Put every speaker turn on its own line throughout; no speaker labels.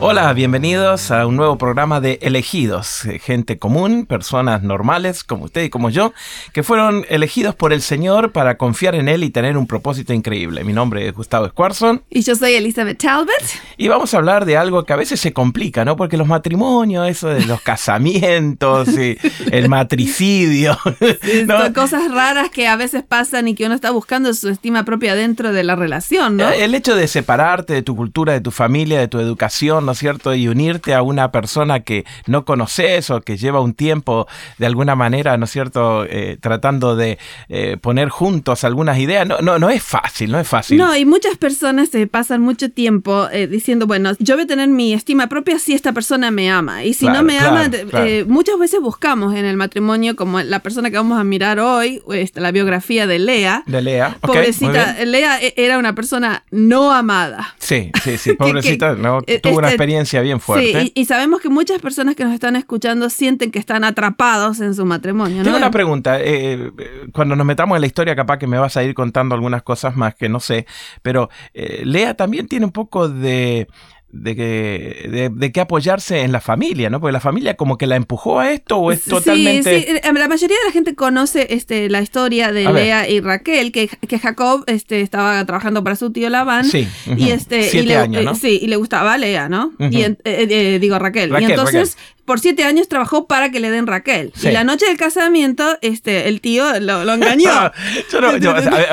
Hola, bienvenidos a un nuevo programa de Elegidos, eh, gente común, personas normales como usted y como yo, que fueron elegidos por el Señor para confiar en Él y tener un propósito increíble. Mi nombre es Gustavo Squarson.
Y yo soy Elizabeth Talbot.
Y vamos a hablar de algo que a veces se complica, ¿no? Porque los matrimonios, eso de los casamientos y el matricidio.
Son cosas raras que a veces pasan y que uno está buscando su estima propia dentro de la relación, ¿no?
El hecho de separarte de tu cultura, de tu familia, de tu educación, ¿no cierto? Y unirte a una persona que no conoces o que lleva un tiempo de alguna manera, ¿no es cierto?, eh, tratando de eh, poner juntos algunas ideas. No, no, no es fácil, no es fácil.
No, y muchas personas se pasan mucho tiempo eh, diciendo, bueno, yo voy a tener mi estima propia si esta persona me ama. Y si no me ama, muchas veces buscamos en el matrimonio, como la persona que vamos a mirar hoy, este, la biografía de Lea.
De Lea.
Pobrecita, Lea era una persona no amada.
Sí, sí, sí, pobrecita, no, tuvo una experiencia bien fuerte.
Sí, y, sabemos que muchas personas que nos están escuchando sienten que están atrapados en su matrimonio.
Tengo una pregunta. Eh, eh, cuando nos metamos en la historia, capaz que me vas a ir contando algunas cosas más que no sé, pero eh, Lea también tiene un poco de de que, de, que apoyarse en la familia, ¿no? Porque la familia como que la empujó a esto o es totalmente...
Sí, sí, la mayoría de la gente conoce este, la historia de Lea y Raquel, que, que, Jacob este, estaba trabajando para su tío Labán.
Sí,
y este,
Siete
le,
años, ¿no?
Sí, y le gustaba a Lea, ¿no? y eh, digo Raquel. y entonces por siete años trabajó para que le den Raquel. Y la noche del casamiento, este, el tío lo, engañó.
a,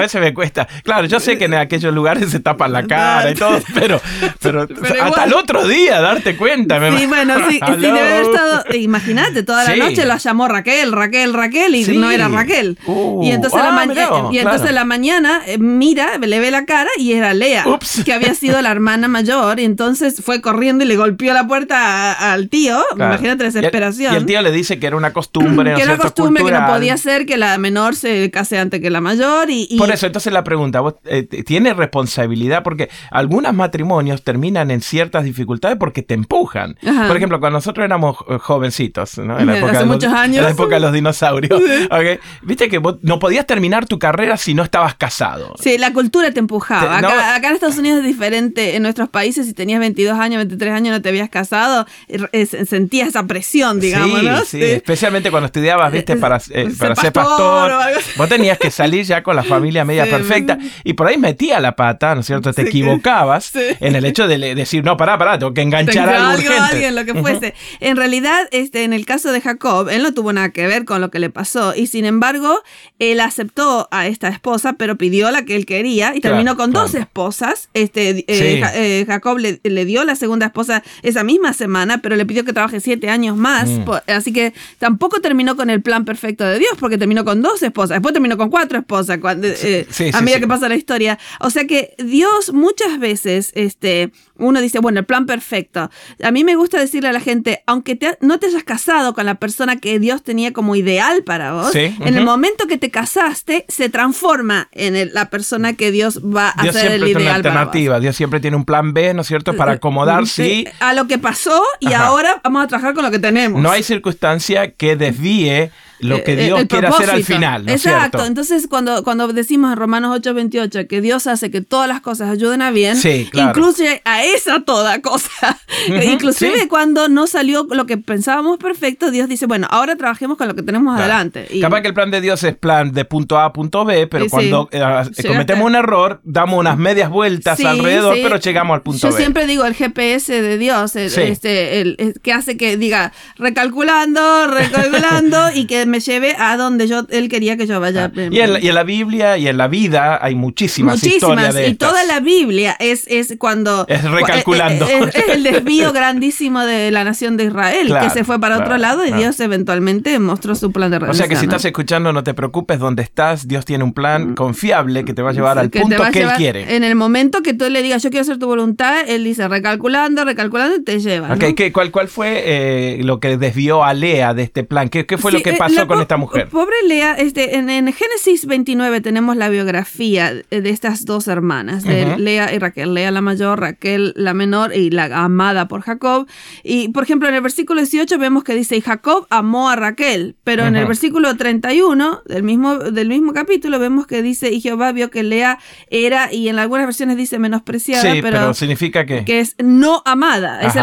veces me cuesta. Claro, yo sé que en aquellos lugares se tapan la cara y todo, pero, pero, hasta el otro día darte cuenta.
Sí, bueno, sí, sí debe haber estado. Imagínate, toda la noche la llamó Raquel, Raquel, Raquel, y no era Raquel. Uh, y entonces, la, ah, y entonces la mañana eh, mira, le ve la cara y era Lea, que había sido la hermana mayor. Y entonces fue corriendo y le golpeó la puerta al tío imagínate la desesperación.
Y el, tío le dice que era una costumbre.
que era una costumbre que no podía ser que la menor se case antes que la mayor. Y,
Por eso, entonces la pregunta, ¿vos, eh, ¿tiene responsabilidad? Porque algunos matrimonios terminan en ciertas dificultades porque te empujan. Por ejemplo, cuando nosotros éramos jovencitos, ¿no?
en la época, Hace de, los, muchos años.
En la época de los dinosaurios. Viste que vos no podías terminar tu carrera si no estabas casado.
Sí, la cultura te empujaba. acá, en Estados Unidos es diferente. En nuestros países, si tenías 22 años, 23 años, no te habías casado, eh, sentías esa presión, digamos, ¿no?
Sí, especialmente cuando estudiabas, viste, para, eh, para ser pastor. Vos tenías que salir ya con la familia media perfecta y por ahí metía la pata, ¿no es cierto? Te equivocabas en el hecho de decir, no, pará, pará, tengo que enganchar a algo urgente.
alguien, lo que fuese. En realidad, este, en el caso de Jacob, él no tuvo nada que ver con lo que le pasó y sin embargo, él aceptó a esta esposa, pero pidió la que él quería y terminó con dos esposas. Este, eh, eh, Jacob le, le dio la segunda esposa esa misma semana, pero le pidió que trabaje siete años más. Mm. así que tampoco terminó con el plan perfecto de Dios, porque terminó con dos esposas. Después terminó con cuatro esposas eh, a medida que pasa la historia. O sea que Dios muchas veces, este, uno dice, bueno, el plan perfecto. A mí me gusta decirle a la gente, aunque no te hayas casado con la persona que Dios tenía como ideal para vos, en el momento que te casaste, se transforma en la persona que Dios va a hacer el ideal una
alternativa. Dios siempre tiene un plan B, ¿no es cierto?, para acomodarse
a lo que pasó y ahora vamos a trabajar con lo que tenemos.
No hay circunstancia que desvíe lo que eh, Dios quiere hacer al final. ¿no
Exacto. Entonces, cuando, cuando decimos en Romanos 8:28 que Dios hace que todas las cosas ayuden a bien, incluye a esa toda cosa. Inclusive cuando no salió lo que pensábamos perfecto, Dios dice, bueno, ahora trabajemos con lo que tenemos adelante.
Y... Capaz que el plan de Dios es plan de punto A a punto B, pero cuando eh, cometemos un error, damos unas medias vueltas alrededor, pero llegamos al punto
B. Yo siempre digo el GPS de Dios, este, el, que hace que diga recalculando, recalculando y que me lleve a donde yo él quería que yo vaya.
Ah, y, en, la Biblia y en la vida hay muchísimas, muchísimas historias de
y toda la Biblia es, es cuando
es recalculando.
Eh, eh, es, el desvío grandísimo de la nación de Israel que se fue para otro lado y Dios eventualmente mostró su plan de redención.
O sea que si estás escuchando no te preocupes donde estás, Dios tiene un plan mm. confiable que te va a llevar al punto que él quiere.
En el momento que tú le digas yo quiero hacer tu voluntad, él dice recalculando, recalculando y te lleva.
¿Cuál, ¿Cuál fue eh, lo que desvió a Lea de este plan? ¿Qué, qué fue lo que pasó? Pasó con esta mujer?
Pobre Lea, este, en, Génesis 29 tenemos la biografía de estas dos hermanas, de Lea y Raquel. Lea la mayor, Raquel la menor y la amada por Jacob. Y por ejemplo, en el versículo 18 vemos que dice, y Jacob amó a Raquel, pero en el versículo 31 del mismo, del mismo capítulo vemos que dice, y Jehová vio que Lea era, y en algunas versiones dice menospreciada, pero,
significa que...
que es no amada. Es,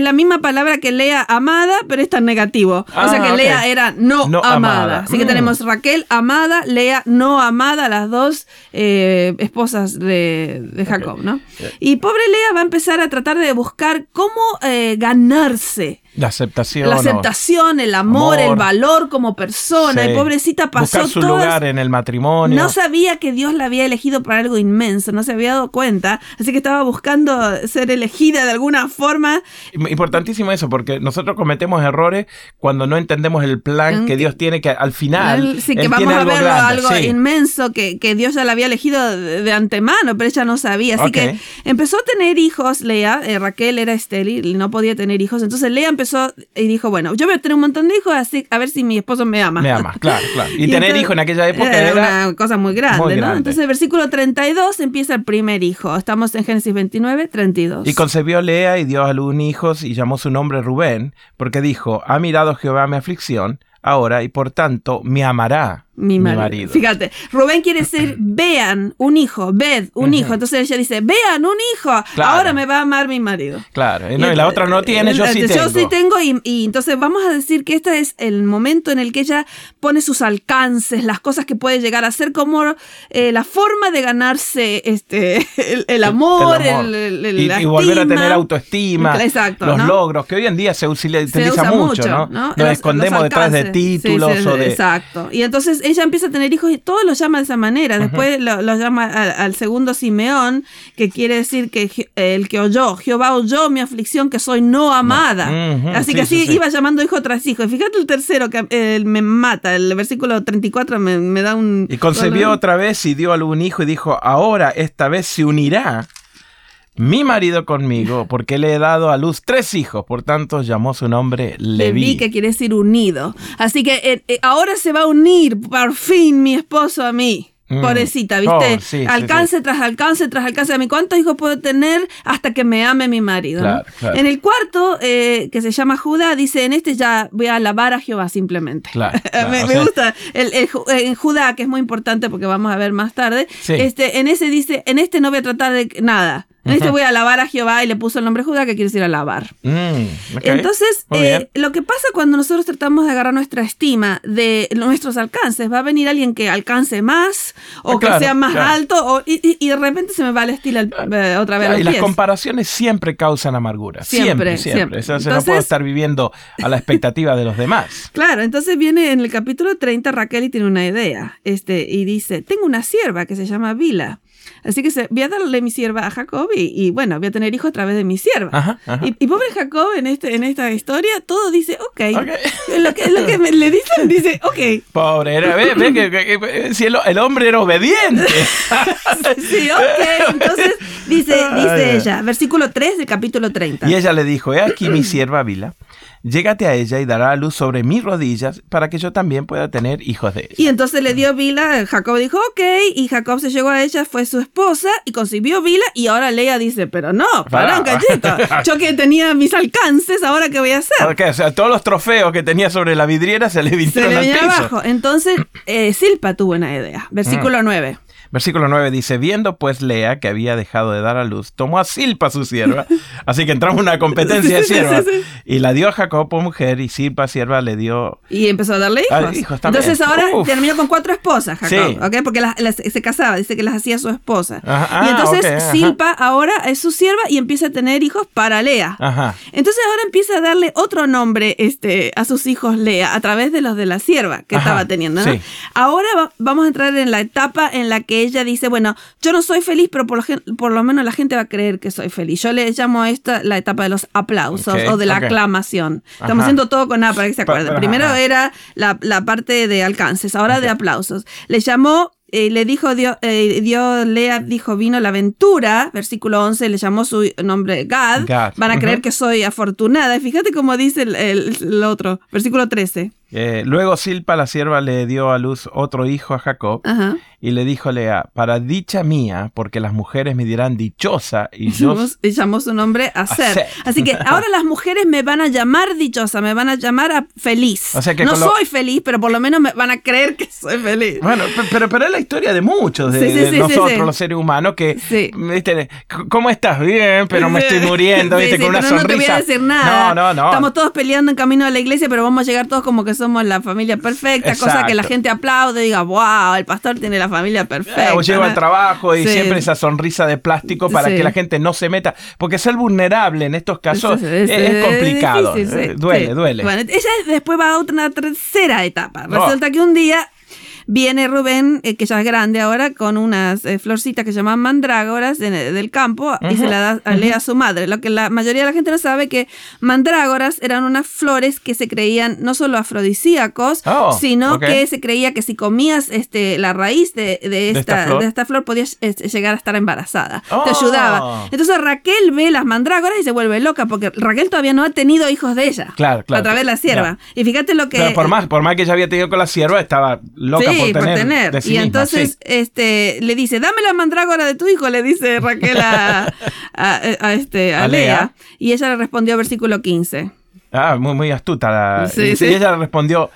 la misma palabra que Lea amada, pero es tan negativo. o sea que ah, Lea era no, amada. Así que mm. tenemos Raquel amada, Lea no amada, las dos eh, esposas de, Jacob, ¿no? Y pobre Lea va a empezar a tratar de buscar cómo eh, ganarse
la aceptación.
La aceptación, el amor, el valor como persona. Y pobrecita pasó
Buscar su lugar en el matrimonio.
No sabía que Dios la había elegido para algo inmenso, no se había dado cuenta. Así que estaba buscando ser elegida de alguna forma.
Importantísimo eso, porque nosotros cometemos errores cuando no entendemos el plan que Dios tiene, que al final.
Sí, que vamos a ver algo inmenso que, Dios ya la había elegido de, antemano, pero ella no sabía. Así que empezó a tener hijos, Lea. Eh, Raquel era estéril no podía tener hijos. Entonces Lea empezó y dijo, bueno, yo voy a tener un montón de hijos, así a ver si mi esposo me ama.
Me ama, claro, claro. Y, tener hijos en aquella época era,
una cosa muy grande, ¿no? Entonces, versículo 32 empieza el primer hijo. Estamos en Génesis 29, 32.
Y concebió Lea y dio a luz hijos y llamó su nombre Rubén, porque dijo, ha mirado Jehová mi aflicción ahora y por tanto me amará mi, marido.
Fíjate, Rubén quiere decir vean un hijo, ved un hijo. Entonces ella dice, vean un hijo, ahora me va a amar mi marido.
Claro, y, la otra no tiene, yo sí tengo.
Yo sí tengo y, entonces vamos a decir que este es el momento en el que ella pone sus alcances, las cosas que puede llegar a ser como eh, la forma de ganarse este, el, amor, el,
y, volver a tener autoestima, Exacto, los logros, que hoy en día se utiliza, mucho, ¿no? Nos escondemos detrás de títulos o de...
Exacto, y entonces ella empieza a tener hijos y todos los llama de esa manera. Después los llama al segundo Simeón, que quiere decir que el que oyó, Jehová oyó mi aflicción, que soy no amada. Así que así iba llamando hijo tras hijo. Y fíjate el tercero que eh, me mata, el versículo 34 me, me da un...
Y concebió otra vez y dio algún hijo y dijo, ahora esta vez se unirá mi marido conmigo, porque le he dado a luz tres hijos, por tanto llamó su nombre Leví. Leví,
que quiere decir unido. Así que eh, eh, ahora se va a unir por fin mi esposo a mí. Mm. Pobrecita, ¿viste? Oh, alcance tras alcance tras alcance. ¿A mí cuántos hijos puedo tener hasta que me ame mi marido? En el cuarto, eh, que se llama Judá, dice, en este ya voy a alabar a Jehová simplemente. me, gusta. El, en Judá, que es muy importante porque vamos a ver más tarde, este, en ese dice, en este no voy a tratar de nada. En este voy a alabar a Jehová y le puso el nombre Judá, que quiere decir alabar. Mm, Entonces, eh, lo que pasa cuando nosotros tratamos de agarrar nuestra estima de nuestros alcances, va a venir alguien que alcance más o ah, que sea más alto y, de repente se me va el estilo eh, otra vez.
y las comparaciones siempre causan amargura. Siempre, siempre. siempre. no puedo estar viviendo a la expectativa de los demás.
Claro, entonces viene en el capítulo 30 Raquel y tiene una idea este, y dice, tengo una sierva que se llama Vila Así que se, voy a darle mi sierva a Jacob y, bueno, voy a tener hijos a través de mi sierva. Y, pobre Jacob en, este, en esta historia, todo dice, ok. Lo que, lo que le dicen, dice, ok.
Pobre, ve, ve que, si el, hombre era obediente.
sí, ok. Entonces dice, dice ella, versículo 3 del capítulo 30.
Y ella le dijo, he aquí mi sierva Vila llégate a ella y dará a luz sobre mis rodillas para que yo también pueda tener hijos de ella.
Y entonces le dio Vila, Jacob dijo, ok, y Jacob se llegó a ella, fue su esposa y concibió Vila y ahora Lea dice, pero no, para un cachito, yo que tenía mis alcances, ahora qué voy a hacer.
Okay, o sea, todos los trofeos que tenía sobre la vidriera se le vinieron se le abajo.
Entonces, eh, Silpa tuvo una idea. Versículo 9.
Versículo 9 dice, viendo pues Lea que había dejado de dar a luz, tomó a Silpa su sierva, así que entramos en una competencia de siervas, y la dio a Jacob por mujer, y Silpa sierva le dio...
Y empezó a darle hijos. Entonces ahora terminó con cuatro esposas, Jacob, Porque se casaba, dice que las hacía su esposa. y ah, entonces Silpa ahora es su sierva y empieza a tener hijos para Lea. Entonces ahora empieza a darle otro nombre este, a sus hijos Lea, a través de los de la sierva que estaba teniendo. Ahora vamos a entrar en la etapa en la que ella dice, bueno, yo no soy feliz, pero por lo, por lo menos la gente va a creer que soy feliz. Yo le llamo a esta la etapa de los aplausos o de la aclamación. Estamos haciendo todo con A para que se acuerden. Primero era la, parte de alcances, ahora de aplausos. Le llamó eh, le dijo Dios, eh, Dios, Lea dijo, vino la aventura, versículo 11, le llamó su nombre Gad, van a creer que soy afortunada. Fíjate cómo dice el, el, otro, versículo 13.
Eh, luego Silpa, la sierva, le dio a luz otro hijo a Jacob
Ajá.
y le dijo a Lea, para dicha mía, porque las mujeres me dirán dichosa y yo...
Y llamó su nombre Aser.
Aser.
Así que ahora las mujeres me van a llamar dichosa, me van a llamar a feliz.
O sea que
no
lo-
soy feliz, pero por lo menos me van a creer que soy feliz.
Bueno, pe- pero, pero es la historia de muchos, de,
Sí, sí,
de
sí,
nosotros los seres humanos, que. ¿viste? ¿cómo estás? Bien, pero me estoy muriendo, ¿viste? con una
pero
sonrisa.
no te voy a decir nada.
No, no, no.
Estamos todos peleando en camino a la iglesia, pero vamos a llegar todos como que somos la familia perfecta, cosa que la
Exacto.
gente aplaude y diga, wow, el pastor tiene la familia perfecta.
O
¿no?
al trabajo y
Sí.
siempre esa sonrisa de plástico para
Sí.
que la gente no se meta. Porque ser vulnerable en estos casos es,
sí,
es complicado.
difícil,
duele, duele.
Bueno, ella después va a una tercera etapa. Resulta que un día viene Rubén, eh, que ya es grande ahora, con unas eh, florcitas que se llaman mandrágoras de- del campo y se la da a Lea a su madre. Lo que la mayoría de la gente no sabe que mandrágoras eran unas flores que se creían no solo afrodisíacos,
Oh,
sino que se creía que si comías este, la raíz de, de
esta
esta,
flor?
de esta flor podías este, llegar a estar embarazada.
Oh.
Te ayudaba. Entonces Raquel ve las mandrágoras y se vuelve loca porque Raquel todavía no ha tenido hijos de ella.
Claro, claro.
A través de la sierva. Y fíjate lo que.
Pero por más, por más que ella había tenido con la sierva, estaba loca
sí,
por tener. de sí
y
misma,
entonces
sí.
este, le dice, dame la mandrágora de tu hijo, le dice Raquel a, a- a este, a Lea.
Lea.
Y ella le respondió versículo 15.
Ah, muy, muy astuta. La,
Sí,
y
sí.
ella respondió.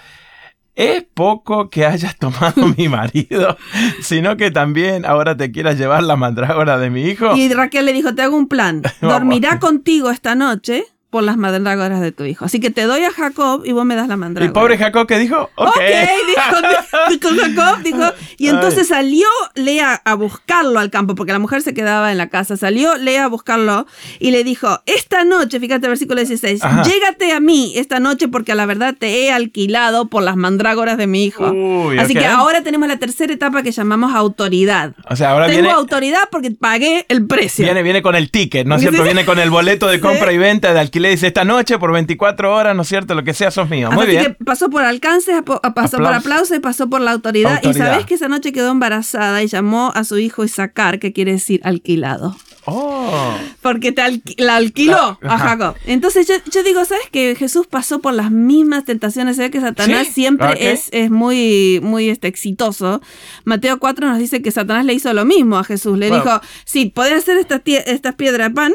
Es poco que hayas tomado mi marido, sino que también ahora te quieras llevar la mandrágora de mi hijo.
Y Raquel le dijo, te hago un plan. Dormirá contigo esta noche por las mandrágoras de tu hijo. Así que te doy a Jacob y vos me das la
Y
mandrágora.
pobre Jacob que dijo, ok.
Ok, dijo, dijo Jacob, dijo. Y entonces salió Lea a buscarlo al campo, porque la mujer se quedaba en la casa. Salió Lea a buscarlo y le dijo, esta noche, fíjate versículo 16,
Ajá.
llégate a mí esta noche porque a la verdad te he alquilado por las mandrágoras de mi hijo.
Uy,
Así
ok.
que ahora tenemos la tercera etapa que llamamos autoridad.
O sea, ahora
Tengo
viene,
autoridad porque pagué el precio.
viene, viene con el ticket, ¿no es
Sí,
cierto?
sí.
Viene con el boleto de
Sí.
compra y venta de alquiler. Dice, esta noche por 24 horas, ¿no es cierto? Lo que sea, sos mío. Muy
Así
bien.
que pasó por alcance, apo- pasó por
Aplauso.
aplauso y pasó por la autoridad. Y sabes que esa noche quedó embarazada y llamó a su hijo Isaacar, que quiere decir alquilado.
Oh.
Porque te alqui- la alquiló a. Jacob. Entonces yo, yo digo, ¿sabes que Jesús pasó por las mismas tentaciones? Se que Satanás
Sí,
siempre es, es muy, muy este, exitoso. Mateo 4 nos dice que Satanás le hizo lo mismo a Jesús. Le
Bueno.
dijo, sí, podés hacer estas, estas piedras de pan,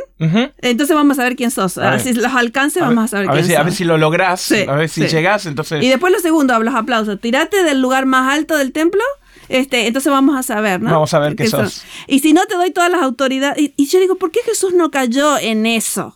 entonces vamos a ver quién sos.
A ver.
Si los alcances,
A
vamos a saber
a ver si, a ver si lo lográs,
Sí,
a ver si
sí.
llegás, entonces...
Y después lo segundo, los aplausos. Tirate del lugar más alto del templo. Este, entonces vamos a saber, ¿no?
Vamos a ver qué sos.
Y si no te doy todas las autoridades. Y, y yo digo, ¿por qué Jesús no cayó en eso?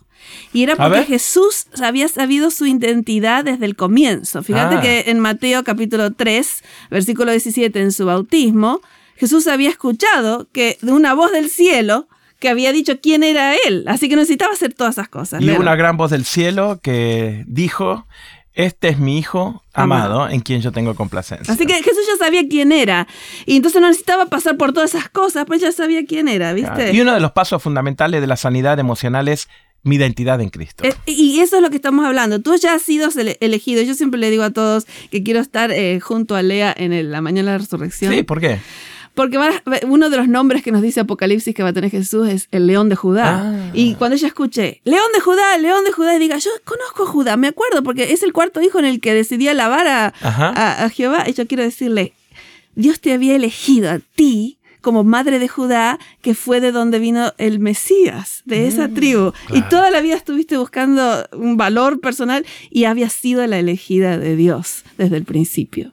Y era porque. Jesús había sabido su identidad desde el comienzo. Fíjate
Ah.
que en Mateo capítulo 3, versículo 17, en su bautismo, Jesús había escuchado que de una voz del cielo que había dicho quién era él. Así que no necesitaba hacer todas esas cosas.
Y una gran voz del cielo que dijo, este es mi hijo amado,
Amado.
en quien yo tengo complacencia.
Así que Jesús ya sabía quién era. Y entonces no necesitaba pasar por todas esas cosas, pues ya sabía quién era, ¿viste?
Claro. Y uno de los pasos fundamentales de la sanidad emocional es mi identidad en Cristo.
Eh, Y eso es lo que estamos hablando. Tú ya has sido ele- elegido. Yo siempre le digo a todos que quiero estar eh, junto a Lea en el- la mañana de la resurrección.
Sí, ¿por qué?
Porque uno de los nombres que nos dice Apocalipsis que va a tener Jesús es el león de Judá.
Ah.
Y cuando ella escuche, león de Judá, león de Judá, y diga, yo conozco a Judá, me acuerdo, porque es el cuarto hijo en el que decidí alabar a, a- a Jehová. Y yo quiero decirle, Dios te había elegido a ti como madre de Judá, que fue de donde vino el Mesías, de esa tribu. Y
Mm,
toda la vida estuviste buscando un valor personal y habías sido la elegida de Dios desde el principio.